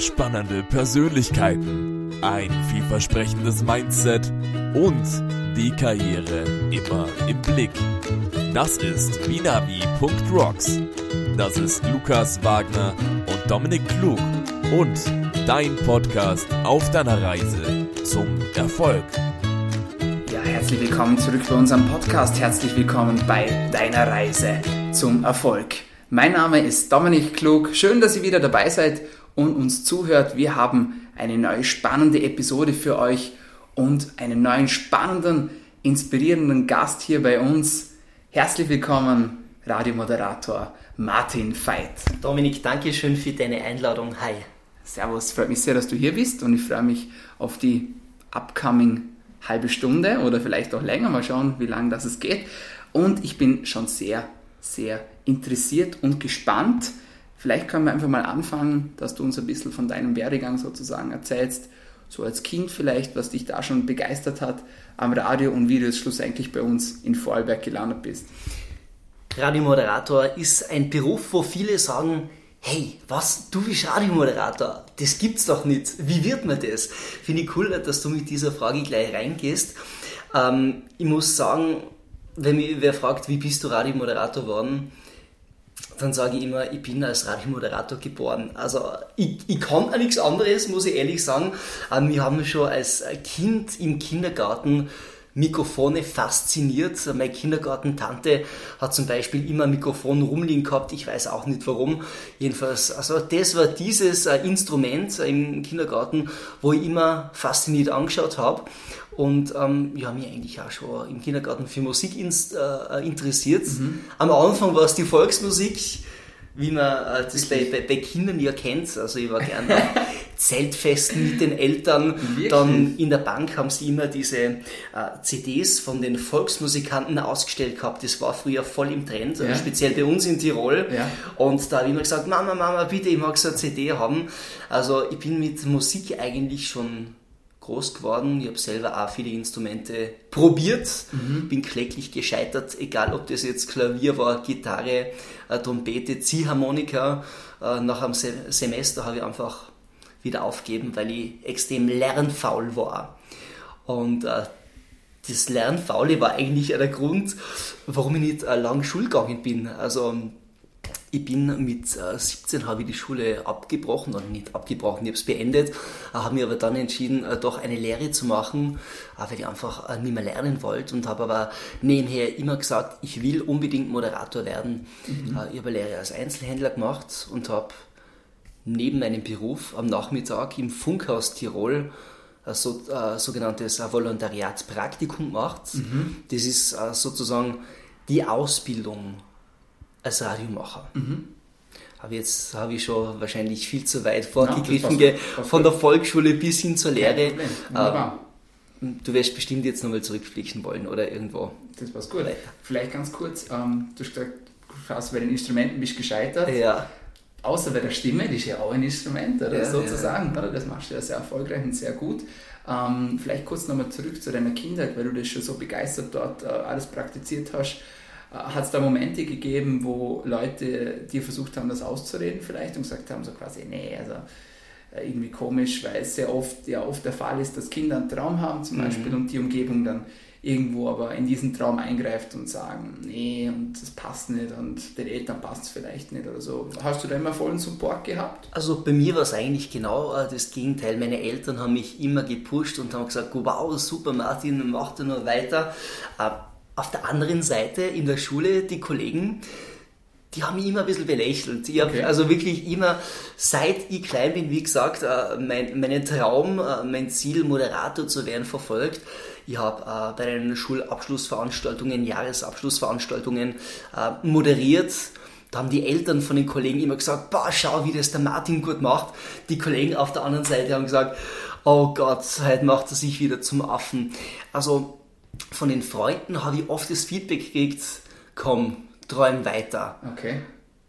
spannende Persönlichkeiten, ein vielversprechendes Mindset und die Karriere immer im Blick. Das ist binavi.rocks. Das ist Lukas Wagner und Dominik Klug und dein Podcast auf deiner Reise zum Erfolg. Ja, herzlich willkommen zurück bei unserem Podcast. Herzlich willkommen bei deiner Reise zum Erfolg. Mein Name ist Dominik Klug. Schön, dass ihr wieder dabei seid und uns zuhört. Wir haben eine neue spannende Episode für euch und einen neuen spannenden, inspirierenden Gast hier bei uns. Herzlich willkommen, Radiomoderator Martin Veit. Dominik, danke schön für deine Einladung. Hi. Servus, freut mich sehr, dass du hier bist und ich freue mich auf die upcoming halbe Stunde oder vielleicht auch länger. Mal schauen, wie lange das es geht. Und ich bin schon sehr, sehr interessiert und gespannt. Vielleicht können wir einfach mal anfangen, dass du uns ein bisschen von deinem Werdegang sozusagen erzählst. So als Kind vielleicht, was dich da schon begeistert hat am Radio und wie du jetzt schlussendlich bei uns in Vorarlberg gelandet bist. Radiomoderator ist ein Beruf, wo viele sagen, hey, was, du bist Radiomoderator? Das gibt's doch nicht. Wie wird man das? Finde ich cool, dass du mit dieser Frage gleich reingehst. Ähm, ich muss sagen, wenn mich wer fragt, wie bist du Radiomoderator geworden, dann sage ich immer, ich bin als Radiomoderator geboren. Also ich, ich kann nichts anderes, muss ich ehrlich sagen. Ähm, wir haben schon als Kind im Kindergarten Mikrofone fasziniert. Meine Kindergartentante hat zum Beispiel immer ein Mikrofon rumliegen gehabt. Ich weiß auch nicht warum. Jedenfalls, also das war dieses äh, Instrument im Kindergarten, wo ich immer fasziniert angeschaut habe. Und ähm, habe mich eigentlich auch schon im Kindergarten für Musik ins, äh, interessiert. Mhm. Am Anfang war es die Volksmusik, wie man äh, das bei, bei, bei, Kindern ja kennt. Also ich war gerne Zeltfesten mit den Eltern. Wirklich? Dann in der Bank haben sie immer diese äh, CDs von den Volksmusikanten ausgestellt gehabt. Das war früher voll im Trend, ja. speziell bei uns in Tirol. Ja. Und da habe ich immer gesagt, Mama, Mama, bitte, ich mag so eine CD haben. Also ich bin mit Musik eigentlich schon groß geworden. Ich habe selber auch viele Instrumente probiert, mhm. bin kläglich gescheitert, egal ob das jetzt Klavier war, Gitarre, äh, Trompete, Ziehharmonika. Äh, nach einem Semester habe ich einfach wieder aufgeben, weil ich extrem lernfaul war. Und äh, das Lernfaule war eigentlich der Grund, warum ich nicht äh, lang Schule gegangen bin. Also ich bin mit 17 äh, habe ich die Schule abgebrochen, oder nicht abgebrochen, ich habe es beendet, äh, habe mir aber dann entschieden, äh, doch eine Lehre zu machen, weil ich einfach nicht mehr lernen wollte und habe aber nebenher immer gesagt, ich will unbedingt Moderator werden. Mhm. Ich habe eine Lehre als Einzelhändler gemacht und habe neben meinem Beruf am Nachmittag im Funkhaus Tirol ein so, äh, sogenanntes Volontariatspraktikum gemacht. Mhm. Das ist äh, sozusagen die Ausbildung als Radiomacher. Mhm. Aber jetzt habe ich schon wahrscheinlich viel zu weit vorgegriffen, ja, von der Volksschule bis hin zur Lehre. Ähm, du wirst bestimmt jetzt nochmal zurückblicken wollen oder irgendwo. Das passt gut. Weiter. Vielleicht ganz kurz, ähm, du hast gesagt, du schaust bei den Instrumenten bist gescheitert. Ja. Außer bei der Stimme, die ist ja auch ein Instrument, oder ja, sozusagen. Ja. Oder? Das machst du ja sehr erfolgreich und sehr gut. Ähm, vielleicht kurz nochmal zurück zu deiner Kindheit, weil du das schon so begeistert dort äh, alles praktiziert hast. Äh, hat es da Momente gegeben, wo Leute dir versucht haben, das auszureden vielleicht und gesagt haben, so quasi, nee, also äh, irgendwie komisch, weil es sehr oft, ja oft der Fall ist, dass Kinder einen Traum haben zum mhm. Beispiel und die Umgebung dann irgendwo aber in diesen Traum eingreift und sagen, nee, und das passt nicht und den Eltern passt es vielleicht nicht oder so. Hast du da immer vollen Support gehabt? Also bei mir war es eigentlich genau äh, das Gegenteil. Meine Eltern haben mich immer gepusht und haben gesagt, wow, super Martin, mach da nur weiter. Auf der anderen Seite in der Schule, die Kollegen, die haben mich immer ein bisschen belächelt. Ich habe okay. also wirklich immer, seit ich klein bin, wie gesagt, äh, mein, meinen Traum, äh, mein Ziel, Moderator zu werden, verfolgt. Ich habe äh, bei den Schulabschlussveranstaltungen, Jahresabschlussveranstaltungen moderiert. Da haben die Eltern von den Kollegen immer gesagt, boah, schau, wie das der Martin gut macht. Die Kollegen auf der anderen Seite haben gesagt, oh Gott, heute macht er sich wieder zum Affen. Also von den Freunden habe ich oft das Feedback gekriegt, komm, träum weiter. Okay.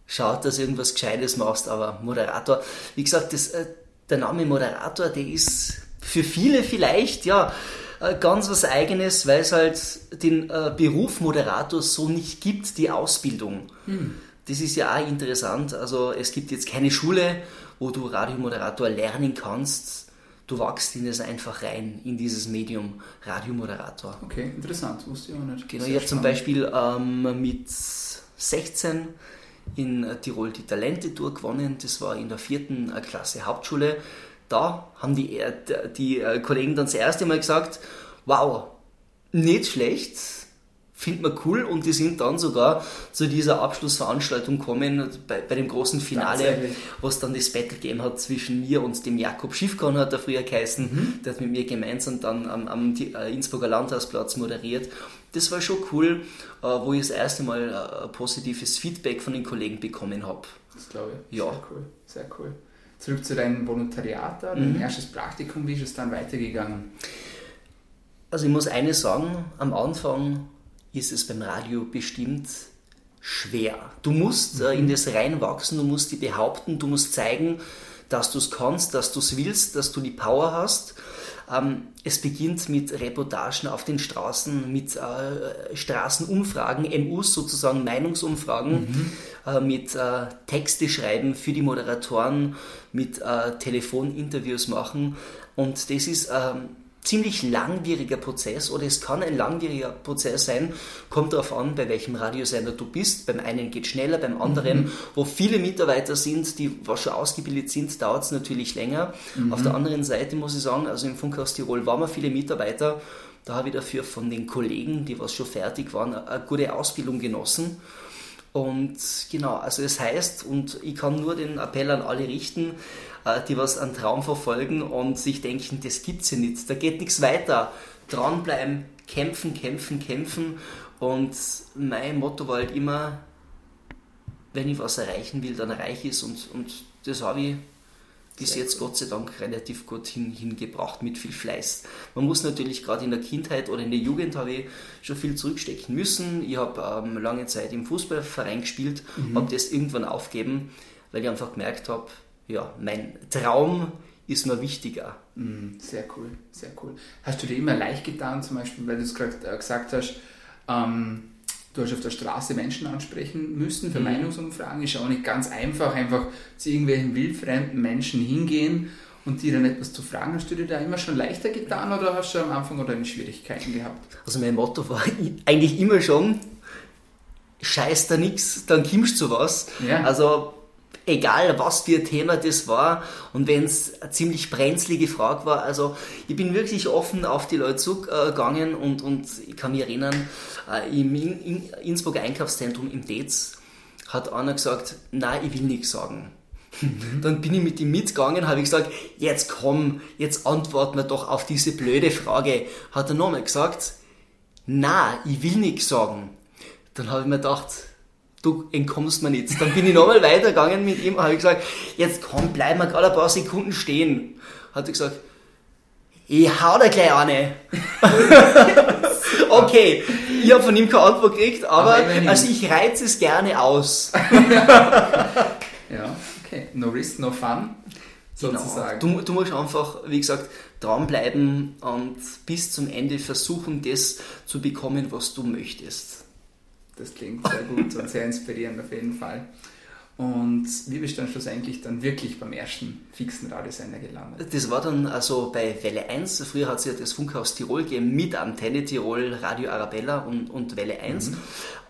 Schaut, dass du irgendwas Gescheites machst, aber Moderator, wie gesagt, das, äh, der Name Moderator, der ist für viele vielleicht, ja, äh, ganz was Eigenes, weil es halt den äh, Beruf Moderator so nicht gibt, die Ausbildung. Hm. das ist ja auch interessant. Also es gibt jetzt keine Schule, wo du Radiomoderator lernen kannst. Du wachst in es einfach rein, in dieses Medium Radiomoderator. Okay, interessant, wusste ich auch nicht. Genau, ich habe zum Beispiel ähm, mit 16 in Tirol die Talente-Tour gewonnen. Das war in der vierten Klasse Hauptschule. Da haben die, äh, die äh, Kollegen dann das erste Mal gesagt, wow, nicht schlecht, findet man cool und die sind dann sogar zu dieser Abschlussveranstaltung gekommen, bei, bei dem großen Finale, was dann das Battle gegeben hat zwischen mir und dem Jakob Schiffkorn, hat er früher geheißen, mhm. der hat mit mir gemeinsam dann am, am äh, Innsbrucker Landhausplatz moderiert. Das war schon cool, wo ich das erste Mal positives Feedback von den Kollegen bekommen habe. Das glaube ich. Ja. Sehr cool, sehr cool. Zurück zu deinem Volontariat, dein mhm. erstes Praktikum, wie ist es dann weitergegangen? Also ich muss eines sagen, am Anfang ist es beim Radio bestimmt schwer. Du musst äh, in mhm. das reinwachsen, du musst die behaupten, du musst zeigen, dass du es kannst, dass du es willst, dass du die Power hast. Ähm, es beginnt mit Reportagen auf den Straßen, mit äh, Straßenumfragen, MUs sozusagen, Meinungsumfragen, mhm. äh, mit äh, Texte schreiben für die Moderatoren, mit äh, Telefoninterviews machen. Und das ist ähm, ziemlich langwieriger Prozess oder es kann ein langwieriger Prozess sein, kommt darauf an, bei welchem Radiosender du bist. Beim einen geht schneller, beim anderen, mhm. wo viele Mitarbeiter sind, die was schon ausgebildet sind, dauert es natürlich länger. Mhm. Auf der anderen Seite muss ich sagen, also im Funkhaus Tirol waren wir viele Mitarbeiter, da habe ich dafür von den Kollegen, die was schon fertig waren, eine gute Ausbildung genossen. Und genau, also es das heißt, und ich kann nur den Appell an alle richten, die was einen Traum verfolgen und sich denken, das gibt's ja nicht, da geht nichts weiter. Dranbleiben, kämpfen, kämpfen, kämpfen. Und mein Motto war halt immer, wenn ich was erreichen will, dann erreiche ich es und, und das habe ich bis jetzt Gott sei Dank relativ gut hin, hingebracht mit viel Fleiß. Man muss natürlich gerade in der Kindheit oder in der Jugend habe ich schon viel zurückstecken müssen. Ich habe ähm, lange Zeit im Fußballverein gespielt, mhm. habe das irgendwann aufgegeben, weil ich einfach gemerkt habe, ja, mein Traum ist mir wichtiger. Mhm, sehr cool, sehr cool. Hast du dir immer leicht getan, zum Beispiel, weil du es gerade äh, gesagt hast, ähm, du hast auf der Straße Menschen ansprechen müssen für mhm. Meinungsumfragen. Ist auch nicht ganz einfach, einfach zu irgendwelchen wildfremden Menschen hingehen und die dann etwas zu fragen. Hast du dir da immer schon leichter getan oder hast du am Anfang oder deine Schwierigkeiten gehabt? Also mein Motto war eigentlich immer schon, scheiß da nichts, dann kommst du was. Ja. Also egal was für ein Thema das war und wenn es eine ziemlich brenzlige Frage war. Also ich bin wirklich offen auf die Leute zugegangen und, und ich kann mich erinnern, äh, im Innsbruck Einkaufszentrum im Dez hat einer gesagt, nein, ich will nichts sagen. Mhm. Dann bin ich mit ihm mitgegangen, habe ich gesagt, jetzt komm, jetzt antworten wir doch auf diese blöde Frage. Hat er nochmal gesagt, na, ich will nichts sagen. Dann habe ich mir gedacht, du entkommst mir nicht. Dann bin ich nochmal weitergegangen mit ihm, habe ich gesagt, jetzt komm, bleib mal gerade ein paar Sekunden stehen. Hat er gesagt, ich hau da gleich eine. okay, ich habe von ihm keine Antwort gekriegt, aber, aber also ich reize es gerne aus. ja, okay. No risk, no fun. Genau. Sozusagen. Genau. Du, du musst einfach, wie gesagt, dranbleiben und bis zum Ende versuchen, das zu bekommen, was du möchtest. Das klingt sehr gut und sehr inspirierend auf jeden Fall. Und wie bist du dann schlussendlich dann wirklich beim ersten fixen Radiosender gelandet? Das war dann also bei Welle 1. Früher hat es ja das Funkhaus Tirol gegeben mit Antenne Tirol, Radio Arabella und, und Welle 1. Mhm.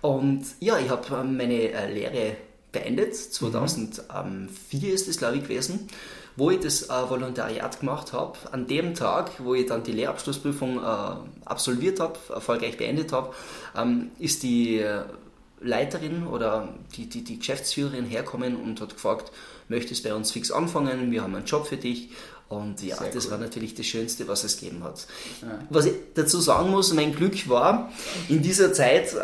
Und ja, ich habe ähm, meine äh, Lehre beendet. 2004 mhm. ist es, glaube ich, gewesen wo ich das äh, Volontariat gemacht habe, an dem Tag, wo ich dann die Lehrabschlussprüfung äh, absolviert habe, erfolgreich beendet habe, ähm, ist die Leiterin oder die, die, die Geschäftsführerin herkommen und hat gefragt, möchtest du bei uns fix anfangen, wir haben einen Job für dich. Und ja, Sehr das cool. war natürlich das Schönste, was es gegeben hat. Ja. Was ich dazu sagen muss, mein Glück war, in dieser Zeit äh,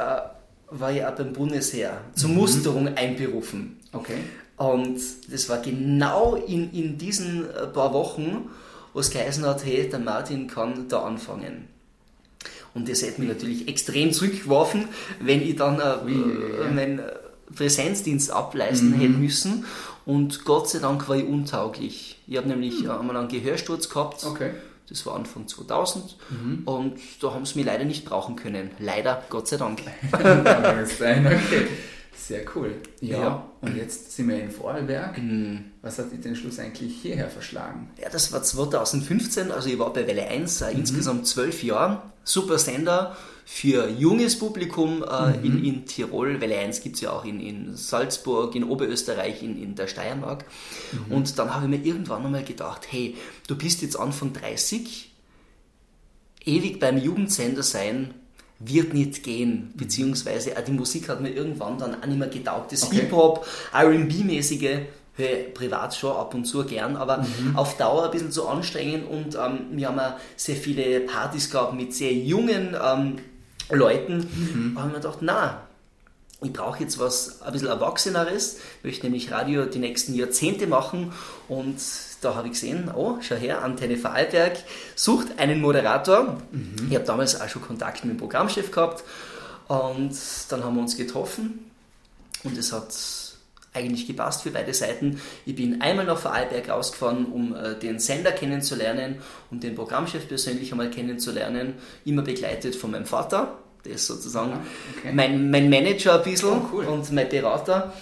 war ich auch beim Bundesheer zur mhm. Musterung einberufen. Okay. Und das war genau in, in diesen äh, paar Wochen, wo es geheißen hat, hey, der Martin kann da anfangen. Und das hätte mich natürlich extrem zurückgeworfen, wenn ich dann äh, meinen äh, Präsenzdienst ableisten mhm. hätte müssen. Und Gott sei Dank war ich untauglich. Ich habe nämlich mhm. einmal einen Gehörsturz gehabt. Okay. Das war Anfang 2000 mhm. und da haben sie mich leider nicht brauchen können. Leider, Gott sei Dank. okay. Sehr cool. Ja, ja. und jetzt sind wir in Vorarlberg. Mhm. Was hat dich denn schlussendlich hierher verschlagen? Ja, das war 2015, also ich war bei Welle 1 äh, mhm. insgesamt zwölf Jahre. Super Sender für junges Publikum äh, mhm. in, in Tirol. Welle 1 gibt es ja auch in, in Salzburg, in Oberösterreich, in, in der Steiermark. Mhm. Und dann habe ich mir irgendwann einmal gedacht, hey, du bist jetzt Anfang 30, ewig beim Jugendsender sein, wird nicht gehen, beziehungsweise auch die Musik hat mir irgendwann dann auch nicht mehr getaugt. Das okay. Hip-Hop, R&B-mäßige höre privat schon ab und zu gern, aber mhm. auf Dauer ein bisschen zu anstrengend und ähm, wir haben auch sehr viele Partys gehabt mit sehr jungen ähm, Leuten. Mhm. Da haben wir gedacht, na, ich brauche jetzt was ein bisschen Erwachseneres, möchte nämlich Radio die nächsten Jahrzehnte machen und da habe ich gesehen, oh, schau her, Antenne Vorarlberg sucht einen Moderator. Mhm. Ich habe damals auch schon Kontakt mit dem Programmchef gehabt und dann haben wir uns getroffen und es hat eigentlich gepasst für beide Seiten. Ich bin einmal nach Vorarlberg rausgefahren, um äh, den Sender kennenzulernen, um den Programmchef persönlich einmal kennenzulernen, immer begleitet von meinem Vater, der ist sozusagen ja, okay. mein, mein Manager ein bisschen oh, cool. und mein Berater.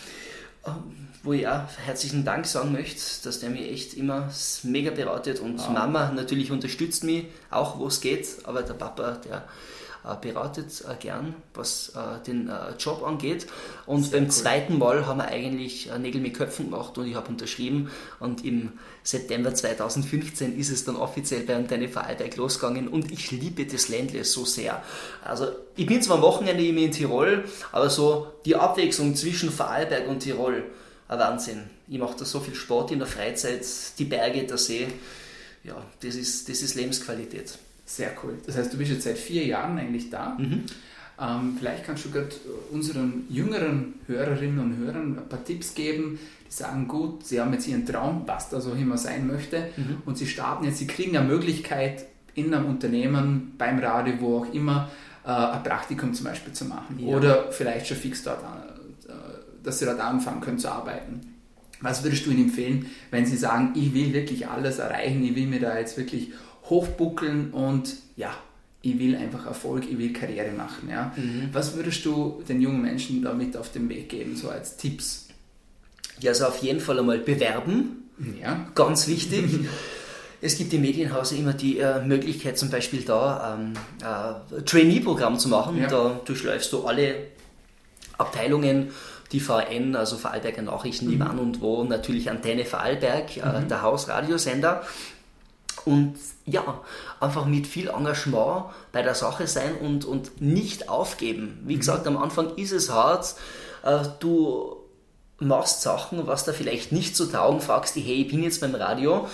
Ähm, wo ich auch herzlichen Dank sagen möchte, dass der mich echt immer mega beratet und wow. Mama natürlich unterstützt mich, auch wo es geht, aber der Papa, der beratet äh, gern, was äh, den äh, Job angeht. Und Sehr beim cool. zweiten Mal haben wir eigentlich äh, Nägel mit Köpfen gemacht und ich habe unterschrieben und im September 2015 ist es dann offiziell bei Antenne Vorarlberg losgegangen und ich liebe das Ländle so sehr. Also ich bin zwar am Wochenende immer in Tirol, aber so die Abwechslung zwischen Vorarlberg und Tirol, ein Wahnsinn. Ich mache da so viel Sport in der Freizeit, die Berge, der See. Ja, das ist, das ist Lebensqualität. Sehr cool. Das heißt, du bist jetzt seit vier Jahren eigentlich da. Mhm. Ähm, vielleicht kannst du gerade unseren jüngeren Hörerinnen und Hörern ein paar Tipps geben, die sagen, gut, sie haben jetzt ihren Traum, was da so immer sein möchte, mhm. und sie starten jetzt, sie kriegen eine Möglichkeit in einem Unternehmen, beim Radio, wo auch immer, äh, ein Praktikum zum Beispiel zu machen. Ja. Oder vielleicht schon fix dort an dass sie dort anfangen können zu arbeiten. Was würdest du ihnen empfehlen, wenn sie sagen, ich will wirklich alles erreichen, ich will mir da jetzt wirklich hochbuckeln und ja, ich will einfach Erfolg, ich will Karriere machen. Ja? Mhm. Was würdest du den jungen Menschen da mit auf den Weg geben, so als Tipps? Ja, also auf jeden Fall einmal bewerben. Ja. Ganz wichtig. Es gibt im Medienhaus immer die äh, Möglichkeit, zum Beispiel da ähm, äh, Trainee-Programm zu machen. Ja. Da durchläufst du alle Abteilungen die VN, also Vorarlberger Nachrichten, die mhm. wann und wo, natürlich Antenne Vorarlberg, äh, mhm. der Hausradiosender. Und ja, einfach mit viel Engagement bei der Sache sein und, und nicht aufgeben. Wie mhm. gesagt, am Anfang ist es hart. Äh, du machst Sachen, was da vielleicht nicht so taugen, fragst dich, hey, ich bin jetzt beim Radio,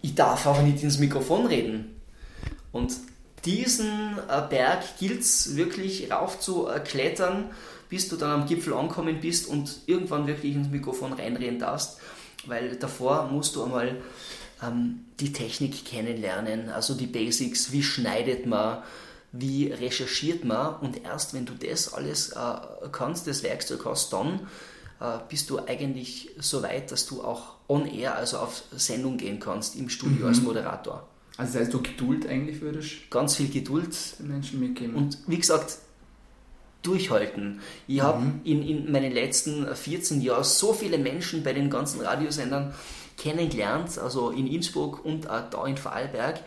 ich darf aber nicht ins Mikrofon reden. Und diesen äh, Berg gilt es wirklich rauf zu klettern bis du dann am Gipfel ankommen bist und irgendwann wirklich ins Mikrofon reinreden darfst, weil davor musst du einmal ähm, die Technik kennenlernen, also die Basics, wie schneidet man, wie recherchiert man und erst wenn du das alles äh, kannst, das Werkzeug hast, dann äh, bist du eigentlich so weit, dass du auch on air, also auf Sendung gehen kannst im Studio mhm. als Moderator. Also das heißt, du Geduld eigentlich würdest? Ganz viel Geduld den Menschen mitgeben. Und wie gesagt, durchhalten. Ich mhm. habe in, in meinen letzten 14 Jahren so viele Menschen bei den ganzen Radiosendern kennengelernt, also in Innsbruck und auch da in Vorarlberg,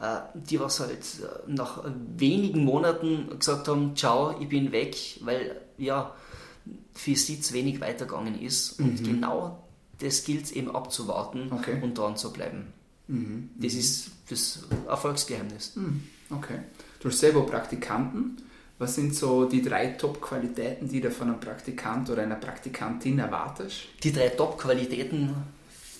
äh, die was halt äh, nach wenigen Monaten gesagt haben, ciao, ich bin weg, weil ja, für sie zu wenig weitergegangen ist. Mhm. Und genau das gilt es eben abzuwarten okay. und dran zu bleiben. Mhm. Das ist das Erfolgsgeheimnis. Mhm. Okay. Du hast selber Praktikanten. Was sind so die drei Top-Qualitäten, die du von einem Praktikant oder einer Praktikantin erwartest? Die drei Top-Qualitäten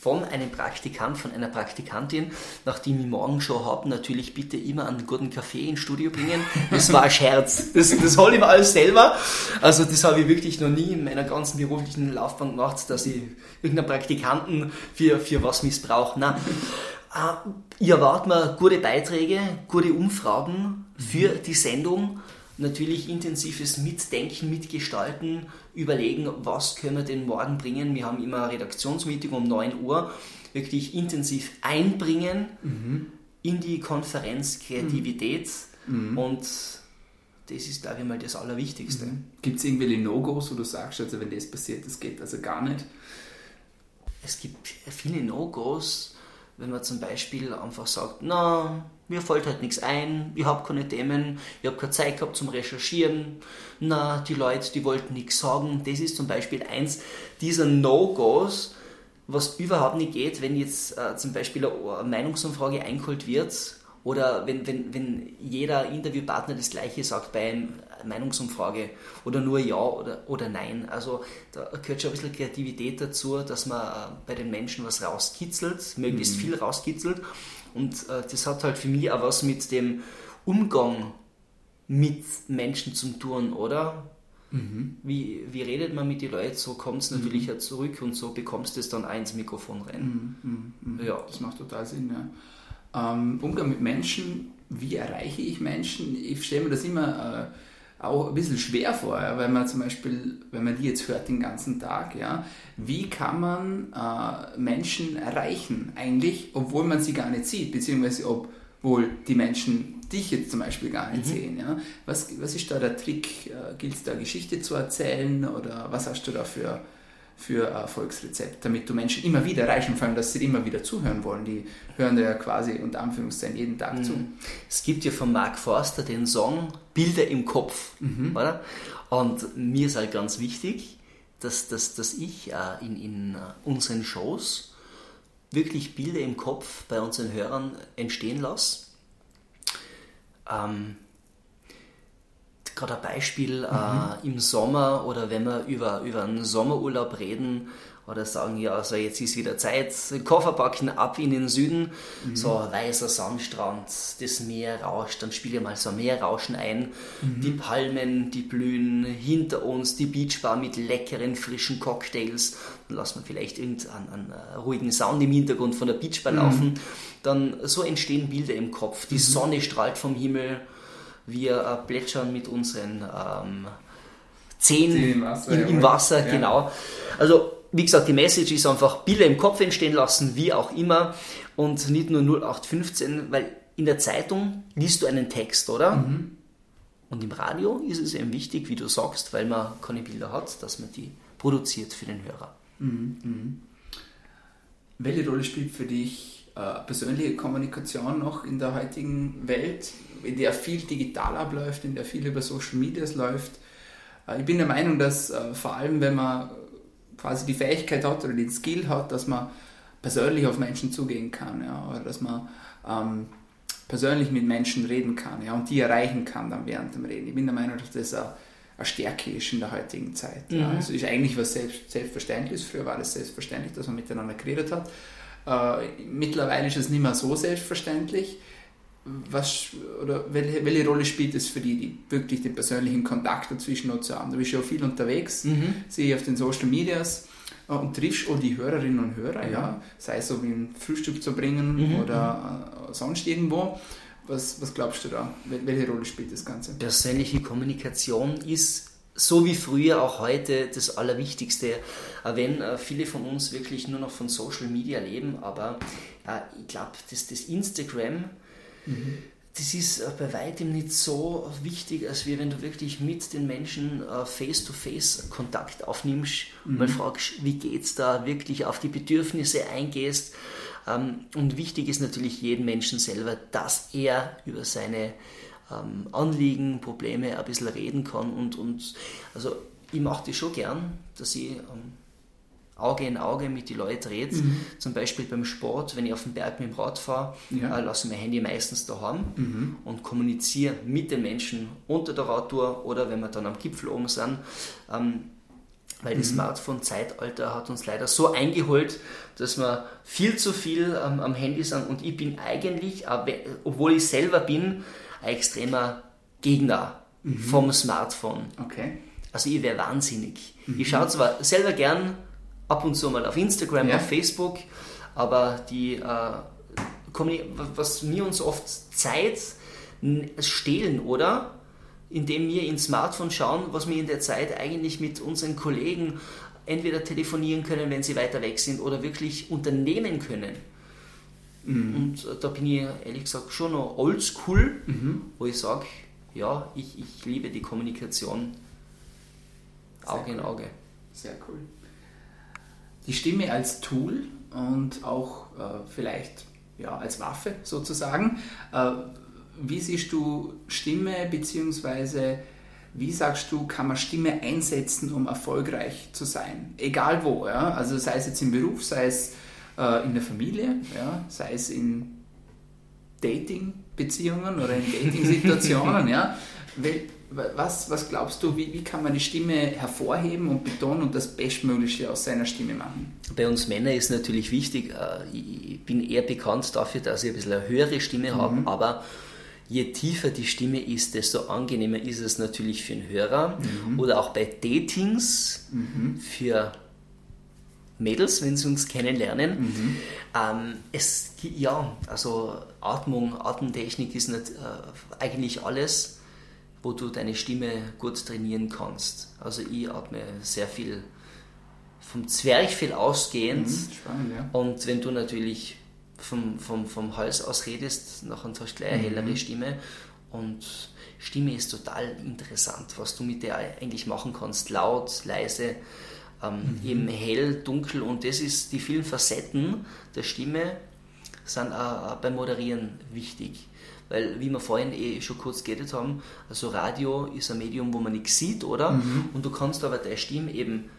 von einem Praktikant, von einer Praktikantin, nachdem ich morgen schon habe, natürlich bitte immer einen guten Kaffee ins Studio bringen. Das war ein Scherz. Das, das hole ich mir alles selber. Also das habe ich wirklich noch nie in meiner ganzen beruflichen Laufbahn gemacht, dass ich irgendeinen Praktikanten für, für was missbrauche. Nein. Ich erwarte mir gute Beiträge, gute Umfragen für die Sendung natürlich intensives Mitdenken, Mitgestalten, überlegen, was können wir denn morgen bringen. Wir haben immer ein Redaktionsmeeting um 9 Uhr, wirklich intensiv einbringen mhm. in die Konferenz Kreativität mhm. und das ist, glaube ich, mal das Allerwichtigste. Mhm. Gibt es irgendwelche No-Gos, wo du sagst, also wenn das passiert, das geht also gar nicht? Es gibt viele No-Gos, wenn man zum Beispiel einfach sagt, na, mir fällt halt nichts ein, ich habe keine Themen, ich habe keine Zeit gehabt zum Recherchieren, na, die Leute, die wollten nichts sagen. Das ist zum Beispiel eins dieser No-Gos, was überhaupt nicht geht, wenn jetzt äh, zum Beispiel eine Meinungsumfrage eingeholt wird oder wenn, wenn, wenn jeder Interviewpartner das Gleiche sagt bei einer Meinungsumfrage oder nur Ja oder, oder Nein. Also da gehört schon ein bisschen Kreativität dazu, dass man äh, bei den Menschen was rauskitzelt, möglichst mhm. viel rauskitzelt. Und äh, das hat halt für mich auch was mit dem Umgang mit Menschen zu tun, oder? Mhm. Wie, wie redet man mit den Leuten? So kommt es natürlich mhm. ja zurück und so bekommst du es dann auch ins Mikrofon rein. Mhm. mhm, mhm. Ja, das macht total Sinn. Ja. Ähm, Umgang mit Menschen, wie erreiche ich Menschen? Ich stelle mir das immer äh, auch ein bisschen schwer vor, ja, weil man zum Beispiel, wenn man die jetzt hört den ganzen Tag, ja, wie kann man äh, Menschen erreichen eigentlich, obwohl man sie gar nicht sieht, beziehungsweise obwohl die Menschen dich jetzt zum Beispiel gar nicht mhm. sehen. Ja? Was, was ist da der Trick? Äh, Gilt es da Geschichte zu erzählen oder was hast du da für, für Erfolgsrezept, damit du Menschen immer wieder erreichen, vor allem, dass sie immer wieder zuhören wollen. Die hören ja quasi unter Anführungszeichen jeden Tag mhm. zu. Es gibt ja von Mark Forster den Song Bilder im Kopf, mhm. oder? Und mir ist halt ganz wichtig, dass, dass, dass ich äh, in, in äh, unseren Shows wirklich Bilder im Kopf bei unseren Hörern entstehen lasse ähm, Gerade ein Beispiel äh, mhm. äh, im Sommer oder wenn wir über, über einen Sommerurlaub reden oder sagen, ja, also jetzt ist wieder Zeit, Koffer packen, ab in den Süden, mhm. so weißer Sandstrand, das Meer rauscht, dann spiele ich mal so Meerrauschen ein, mhm. die Palmen, die blühen, hinter uns die Beachbar mit leckeren, frischen Cocktails, dann lassen wir vielleicht irgendeinen einen, einen ruhigen Sound im Hintergrund von der Beachbar mhm. laufen dann so entstehen Bilder im Kopf. Die mhm. Sonne strahlt vom Himmel, wir äh, plätschern mit unseren ähm, Zehen im Wasser, im, im Wasser ja. genau. Also wie gesagt, die Message ist einfach Bilder im Kopf entstehen lassen, wie auch immer und nicht nur 0815, weil in der Zeitung liest du einen Text, oder? Mhm. Und im Radio ist es eben wichtig, wie du sagst, weil man keine Bilder hat, dass man die produziert für den Hörer. Mhm. Mhm. Welche Rolle spielt für dich äh, persönliche Kommunikation noch in der heutigen Welt, in der viel digital abläuft, in der viel über Social Medias läuft. Äh, ich bin der Meinung, dass äh, vor allem, wenn man quasi die Fähigkeit hat oder den Skill hat, dass man persönlich auf Menschen zugehen kann, ja, oder dass man ähm, persönlich mit Menschen reden kann ja, und die erreichen kann dann während dem Reden. Ich bin der Meinung, dass das eine, eine Stärke ist in der heutigen Zeit. Mhm. Ja. Also ist eigentlich was selbst, Selbstverständliches. Früher war das selbstverständlich, dass man miteinander geredet hat. Äh, mittlerweile ist es nicht mehr so selbstverständlich. Was, oder welche, welche Rolle spielt es für die, die wirklich den persönlichen Kontakt dazwischen noch zu haben? Du bist ja auch viel unterwegs, mhm. sehe ich auf den Social Medias äh, und triffst auch die Hörerinnen und Hörer, ja. ja. sei es wie ein Frühstück zu bringen mhm. oder äh, sonst irgendwo. Was, was glaubst du da? Welche Rolle spielt das Ganze? Persönliche Kommunikation ist so wie früher auch heute das Allerwichtigste, wenn äh, viele von uns wirklich nur noch von Social Media leben, aber äh, ich glaube, das, das Instagram, mhm. das ist äh, bei weitem nicht so wichtig, als wie wenn du wirklich mit den Menschen face-to-face -face Kontakt aufnimmst, mhm. mal fragst, wie geht's da, wirklich auf die Bedürfnisse eingehst. Ähm, und wichtig ist natürlich jedem Menschen selber, dass er über seine ähm, Anliegen, Probleme ein bisschen reden kann. Und, und also ich mache das schon gern, dass ich ähm, Auge in Auge mit den Leuten rede. Mhm. Zum Beispiel beim Sport, wenn ich auf den Berg mit dem Rad fahre, ja. äh, lasse ich mein Handy meistens daheim mhm. und kommuniziere mit den Menschen unter der Radtour oder wenn wir dann am Gipfel oben sind. Ähm, weil mhm. das Smartphone-Zeitalter hat uns leider so eingeholt, dass wir viel zu viel ähm, am Handy sind und ich bin eigentlich, obwohl ich selber bin, ein extremer Gegner mhm. vom Smartphone. Okay. Also ich wäre wahnsinnig. Mhm. Ich schaue zwar selber gern ab und zu mal auf Instagram, ja. auf Facebook, aber die, äh, was mir uns oft Zeit stehlen, oder? Indem wir ins Smartphone schauen, was wir in der Zeit eigentlich mit unseren Kollegen entweder telefonieren können, wenn sie weiter weg sind, oder wirklich unternehmen können. Mhm. Und da bin ich ehrlich gesagt schon noch oldschool, mhm. wo ich sage, ja, ich, ich liebe die Kommunikation Auge cool. in Auge. Sehr cool. Die Stimme als Tool und auch äh, vielleicht ja, als Waffe sozusagen. Äh, wie siehst du Stimme beziehungsweise wie sagst du, kann man Stimme einsetzen, um erfolgreich zu sein? Egal wo, ja? also sei es jetzt im Beruf, sei es äh, in der Familie, ja? sei es in Dating-Beziehungen oder in Dating-Situationen. ja? Was, was glaubst du, wie, wie kann man die Stimme hervorheben und betonen und das Bestmögliche aus seiner Stimme machen? Bei uns Männern ist natürlich wichtig, äh, ich bin eher bekannt dafür, dass ich ein bisschen eine höhere Stimme mhm. habe, aber je tiefer die Stimme ist, desto angenehmer ist es natürlich für den Hörer mhm. oder auch bei Datings mhm. für Mädels, wenn sie uns kennenlernen. Mhm. Ähm, es, ja, also Atmung, Atemtechnik ist nicht, äh, eigentlich alles, wo du deine Stimme gut trainieren kannst. Also ich atme sehr viel vom Zwerchfell ausgehend. Mhm, spannend, ja. Und wenn du natürlich vom, vom, vom Hals aus redest, nachher hast du gleich eine mhm. hellere Stimme. Und Stimme ist total interessant, was du mit der eigentlich machen kannst. Laut, leise, ähm, mhm. eben hell, dunkel. Und das ist die vielen Facetten der Stimme sind auch beim Moderieren wichtig. Weil, wie wir vorhin eh schon kurz geredet haben, also Radio ist ein Medium, wo man nichts sieht, oder? Mhm. Und du kannst aber deine Stimme eben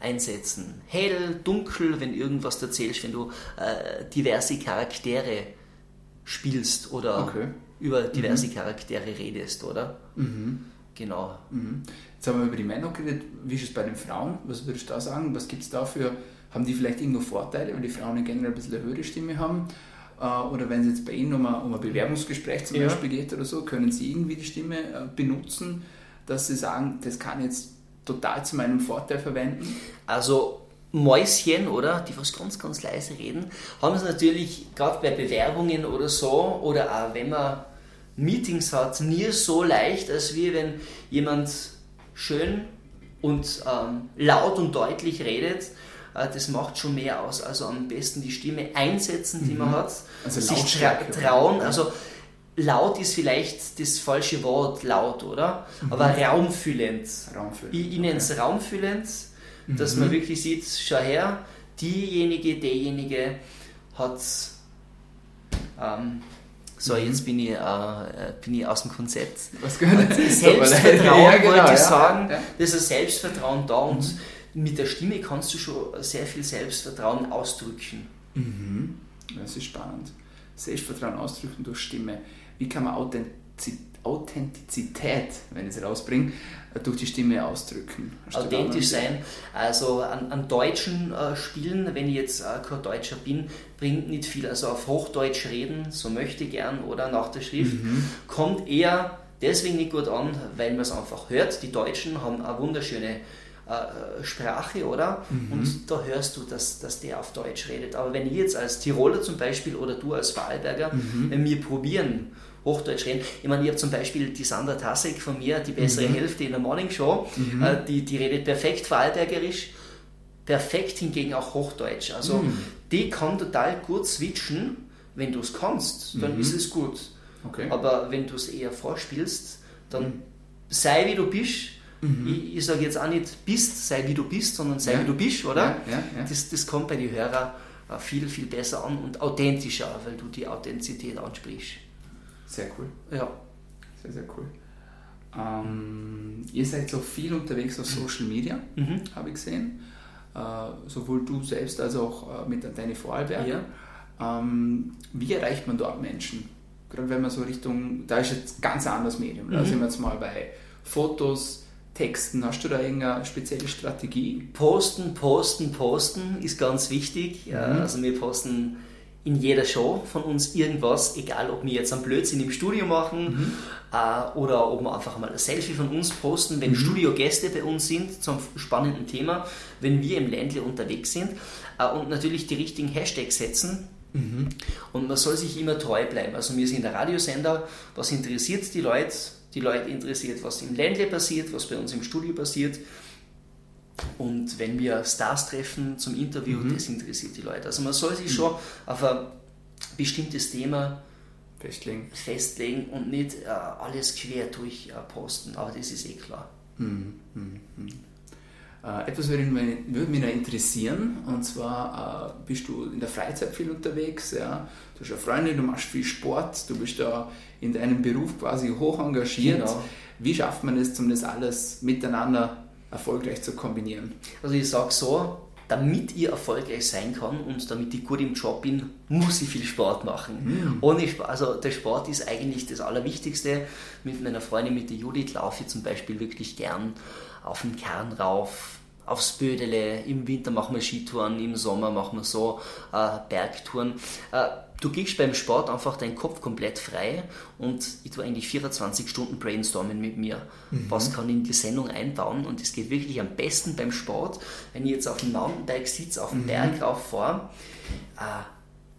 einsetzen. Hell, dunkel, wenn irgendwas erzählst, wenn du äh, diverse Charaktere spielst oder okay. über diverse mhm. Charaktere redest, oder? Mhm. Genau. Jetzt haben wir über die Männer geredet. Wie ist es bei den Frauen? Was würdest du da sagen? Was gibt es da für, haben die vielleicht irgendwo Vorteile, wenn die Frauen generell ein bisschen eine höhere Stimme haben? Äh, oder wenn es jetzt bei Ihnen um ein, um ein Bewerbungsgespräch zum ja. Beispiel geht oder so, können Sie irgendwie die Stimme äh, benutzen, dass Sie sagen, das kann jetzt total zu meinem Vorteil verwenden? Also Mäuschen, oder, die was ganz, ganz leise reden, haben es natürlich gerade bei Bewerbungen oder so, oder auch wenn man Meetings hat, nie so leicht, als wie wenn jemand schön und ähm, laut und deutlich redet. Äh, das macht schon mehr aus. Also am besten die Stimme einsetzen, die mhm. man hat, also sich tra trauen. Also laut ist vielleicht das falsche Wort, laut, oder? Mhm. Aber raumfüllend. raumfüllend. Ich, ich nenne es okay. raumfüllend, dass mhm. man wirklich sieht, schau her, diejenige, derjenige hat ähm, so, mhm. jetzt bin ich, äh, bin ich aus dem Konzept. Was gehört Selbstvertrauen, ja, genau, wollte ich ja, sagen. Ja. Das ist ein Selbstvertrauen da und mhm. mit der Stimme kannst du schon sehr viel Selbstvertrauen ausdrücken. Mhm. Das ist spannend. Selbstvertrauen ausdrücken durch Stimme wie kann man Authentizität, wenn ich es rausbringe, durch die Stimme ausdrücken. Authentisch sein. Also an, an deutschen äh, Spielen, wenn ich jetzt äh, kein Deutscher bin, bringt nicht viel. Also auf Hochdeutsch reden, so möchte ich gern oder nach der Schrift, mhm. kommt eher deswegen nicht gut an, weil man es einfach hört. Die Deutschen haben eine wunderschöne äh, Sprache, oder? Mhm. Und da hörst du, dass, dass der auf Deutsch redet. Aber wenn ich jetzt als Tiroler zum Beispiel oder du als Vorarlberger, mhm. wenn wir probieren, Hochdeutsch reden. Ich meine, ich habe zum Beispiel die Sandra Tassek von mir, die bessere mhm. Hälfte in der Morning Show, mhm. äh, die, die redet perfekt Vorarlbergerisch, perfekt hingegen auch Hochdeutsch. Also mhm. die kann total gut switchen, wenn du es kannst, dann mhm. ist es gut. Okay. Aber wenn du es eher vorspielst, dann mhm. sei wie du bist. Mhm. Ich, ich sage jetzt auch nicht bist, sei wie du bist, sondern sei ja. wie du bist, oder? Ja, ja, das, das kommt bei den Hörern äh, viel, viel besser an und authentischer, weil du die Authentizität ansprichst. Sehr cool. Ja. Sehr, sehr cool. Ähm, ihr seid so viel unterwegs auf Social Media, mhm. habe ich gesehen. Äh, sowohl du selbst als auch äh, mit deinen Vorarlberger. Ja. Ähm, wie erreicht man dort Menschen? Gerade wenn man so Richtung, da ist jetzt ganz anderes Medium. Da mhm. sind wir jetzt mal bei Fotos, Texten. Hast du da irgendeine spezielle Strategie? Posten, posten, posten ist ganz wichtig. Mhm. Also wir posten in jeder Show von uns irgendwas, egal ob wir jetzt einen Blödsinn im Studio machen mhm. äh, oder ob wir einfach mal ein Selfie von uns posten, wenn mhm. Studiogäste bei uns sind zum spannenden Thema, wenn wir im Ländle unterwegs sind äh, und natürlich die richtigen Hashtags setzen. Mhm. Und man soll sich immer treu bleiben. Also wir sind der Radiosender, was interessiert die Leute? Die Leute interessiert, was im Ländle passiert, was bei uns im Studio passiert. Und wenn wir Stars treffen zum Interview, mhm. das interessiert die Leute. Also man soll sich mhm. schon auf ein bestimmtes Thema festlegen. festlegen und nicht äh, alles quer durch äh, posten. Aber das ist eh klar. Mhm. Mhm. Äh, etwas würde mich, würde mich noch interessieren, und zwar äh, bist du in der Freizeit viel unterwegs, ja? du hast eine Freundin, du machst viel Sport, du bist da in deinem Beruf quasi hoch engagiert. Genau. Wie schafft man es, um das alles miteinander erfolgreich zu kombinieren? Also ich sage so, damit ich erfolgreich sein kann und damit ich gut im Job bin, muss ich viel Sport machen. Mhm. Ohne Sport, also der Sport ist eigentlich das Allerwichtigste. Mit meiner Freundin, mit der Judith, laufe ich zum Beispiel wirklich gern auf den Kern rauf, aufs Bödele. Im Winter machen wir Skitouren, im Sommer machen wir so äh, Bergtouren. Äh, du kriegst beim Sport einfach deinen Kopf komplett frei und ich tue eigentlich 24 Stunden brainstormen mit mir. Mhm. Was kann ich in die Sendung einbauen? Und es geht wirklich am besten beim Sport, wenn ich jetzt auf dem Mountainbike sitze, auf dem mhm. Berg rauf fahre. Äh,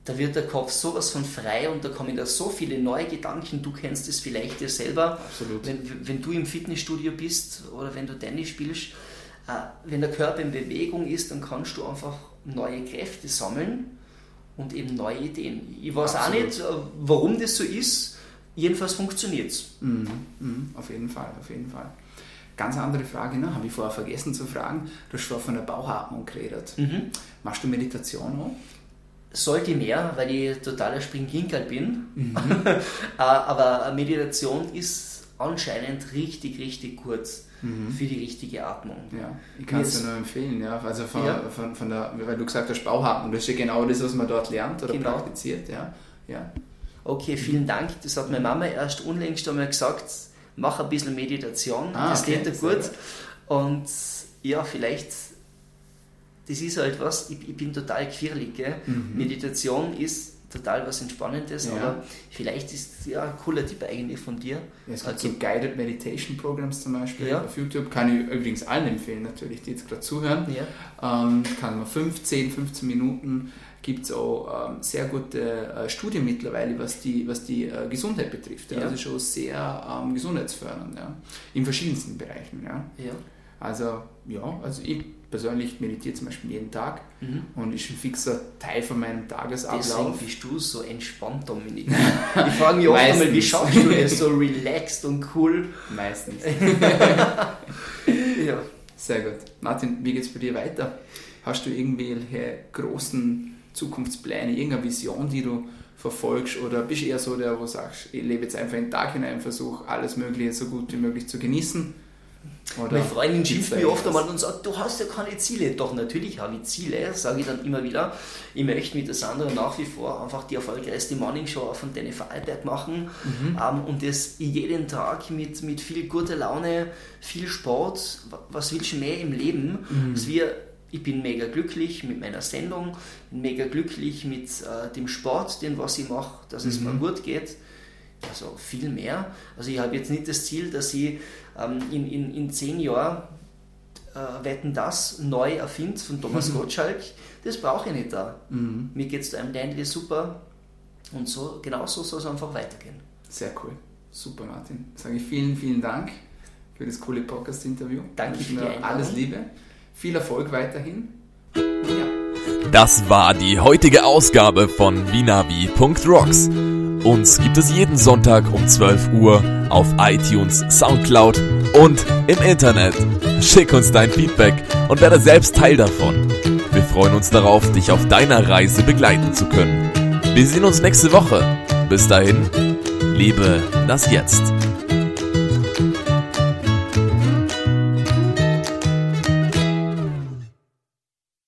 da wird der Kopf sowas von frei und da kommen da so viele neue Gedanken. Du kennst es vielleicht dir selber. Absolut. Wenn, wenn du im Fitnessstudio bist oder wenn du Tennis spielst, äh, wenn der Körper in Bewegung ist, dann kannst du einfach neue Kräfte sammeln und eben neue Ideen. Ich weiß Absolut. auch nicht, äh, warum das so ist. Jedenfalls funktioniert es. Mhm, mhm, auf jeden Fall, auf jeden Fall. Ganz andere Frage, ne? habe ich vorher vergessen zu fragen. Du hast vorher von der Bauchatmung geredet. Mhm. Machst du Meditation auch? sollte mehr, weil ich totaler Springkinkerl bin. Mhm. Äh, aber Meditation ist anscheinend richtig, richtig kurz mhm. für die richtige Atmung. Ja, ich kann es dir nur empfehlen, ja. Also von, ja. Von, von der, weil du gesagt hast, Bauchatmung, das ist ja genau das, was man dort lernt oder genau. praktiziert, ja. ja. Okay, vielen Dank. Das hat meine Mama erst unlängst einmal gesagt, mach ein bisschen Meditation, ah, das okay. geht dir gut. Und ja, vielleicht das ist halt was, ich, ich bin total quirlig. Mhm. Meditation ist total was Entspannendes, ja. aber vielleicht ist ja ein cooler Tipp eigentlich von dir. Ja, es gibt also, so Guided Meditation Programs zum Beispiel ja. auf YouTube, kann ich übrigens allen empfehlen, natürlich, die jetzt gerade zuhören. Ja. Ähm, kann man 15, 15 Minuten gibt es auch ähm, sehr gute äh, Studien mittlerweile, was die, was die äh, Gesundheit betrifft. Ja. Also schon sehr ähm, gesundheitsfördernd, ja. in verschiedensten Bereichen. Ja. Also ja, also ich persönlich meditiere zum Beispiel jeden Tag mhm. und ist ein fixer Teil von meinem Tagesablauf. Deswegen bist du so entspannt, Dominik. Ich frage mich oft einmal, wie schaffst du das so relaxed und cool? Meistens. ja. Sehr gut. Martin, wie geht es bei dir weiter? Hast du irgendwelche großen Zukunftspläne, irgendeine Vision, die du verfolgst oder bist du eher so der, wo du sagst, ich lebe jetzt einfach in den Tag hinein, versuche alles Mögliche so gut wie möglich zu genießen oder Meine Freundin schimpft mich oft einmal und sagt, du hast ja keine Ziele. Doch, natürlich habe ich Ziele, sage ich dann immer wieder. Ich möchte mit der Sandra nach wie vor einfach die erfolgreichste Morning Show von Danny Vorarlberg machen mhm. ähm, und das jeden Tag mit, mit viel guter Laune, viel Sport. Was willst du mehr im Leben? Mhm. Dass wir ich bin mega glücklich mit meiner Sendung, mega glücklich mit äh, dem Sport, den was ich mache, dass mhm. es mir gut geht. Also viel mehr. Also ich habe jetzt nicht das Ziel, dass ich ähm, in, in, in zehn Jahren äh, Wetten das neu erfindet von Thomas Gottschalk. Das brauche ich nicht da. Mhm. Mir geht es da einem Ländle super und so, genau so soll es einfach weitergehen. Sehr cool. Super, Martin. Sage ich vielen, vielen Dank für das coole Podcast-Interview. Danke für die Alles Liebe. Viel Erfolg weiterhin. Ja. Das war die heutige Ausgabe von Vinavi.rocks. Uns gibt es jeden Sonntag um 12 Uhr auf iTunes, Soundcloud und im Internet. Schick uns dein Feedback und werde selbst Teil davon. Wir freuen uns darauf, dich auf deiner Reise begleiten zu können. Wir sehen uns nächste Woche. Bis dahin, liebe das Jetzt.